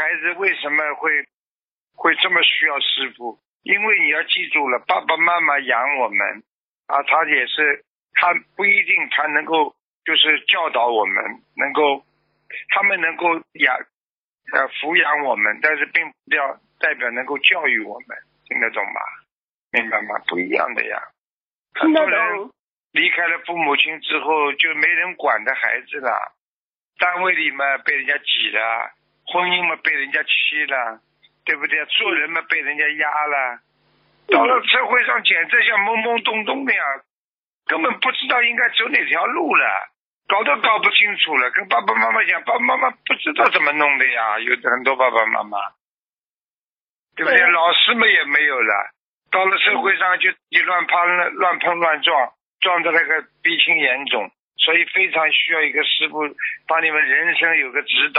孩子为什么会会这么需要师傅？因为你要记住了，爸爸妈妈养我们啊，他也是他不一定他能够就是教导我们，能够他们能够养呃抚养我们，但是并不要代表能够教育我们，听得懂吗？明白吗？不一样的呀。听得很多人懂。离开了父母亲之后，就没人管的孩子了。单位里嘛被人家挤了，婚姻嘛被人家欺了，对不对？做人嘛被人家压了。到了社会上，简直像懵懵懂懂的呀，根本不知道应该走哪条路了，搞都搞不清楚了。跟爸爸妈妈讲，爸爸妈妈不知道怎么弄的呀，有的很多爸爸妈妈，对不对？对老师们也没有了，到了社会上就自己乱攀乱乱碰乱撞，撞的那个鼻青眼肿，所以非常需要一个师傅帮你们人生有个指导。